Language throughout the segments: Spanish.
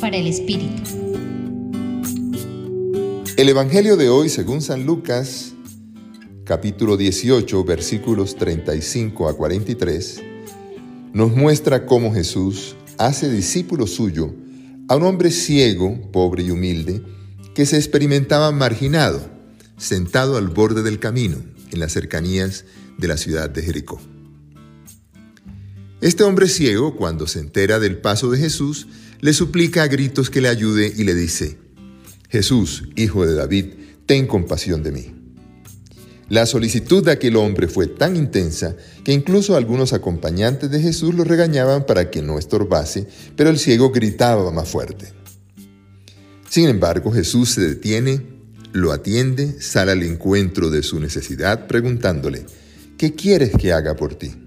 Para el Espíritu. El Evangelio de hoy, según San Lucas, capítulo 18, versículos 35 a 43, nos muestra cómo Jesús hace discípulo suyo a un hombre ciego, pobre y humilde, que se experimentaba marginado, sentado al borde del camino, en las cercanías de la ciudad de Jericó. Este hombre ciego, cuando se entera del paso de Jesús, le suplica a gritos que le ayude y le dice, Jesús, hijo de David, ten compasión de mí. La solicitud de aquel hombre fue tan intensa que incluso algunos acompañantes de Jesús lo regañaban para que no estorbase, pero el ciego gritaba más fuerte. Sin embargo, Jesús se detiene, lo atiende, sale al encuentro de su necesidad preguntándole, ¿qué quieres que haga por ti?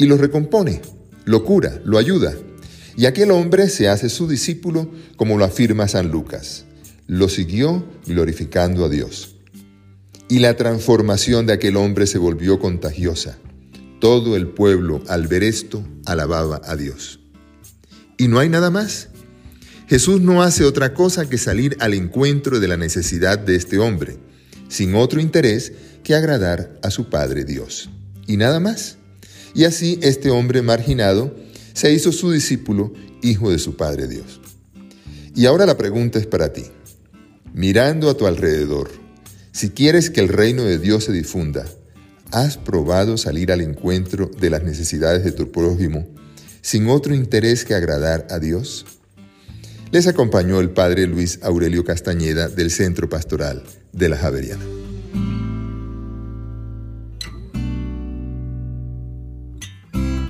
Y lo recompone, lo cura, lo ayuda. Y aquel hombre se hace su discípulo, como lo afirma San Lucas. Lo siguió glorificando a Dios. Y la transformación de aquel hombre se volvió contagiosa. Todo el pueblo, al ver esto, alababa a Dios. Y no hay nada más. Jesús no hace otra cosa que salir al encuentro de la necesidad de este hombre, sin otro interés que agradar a su Padre Dios. Y nada más. Y así este hombre marginado se hizo su discípulo, hijo de su Padre Dios. Y ahora la pregunta es para ti. Mirando a tu alrededor, si quieres que el reino de Dios se difunda, ¿has probado salir al encuentro de las necesidades de tu prójimo sin otro interés que agradar a Dios? Les acompañó el Padre Luis Aurelio Castañeda del Centro Pastoral de la Javeriana.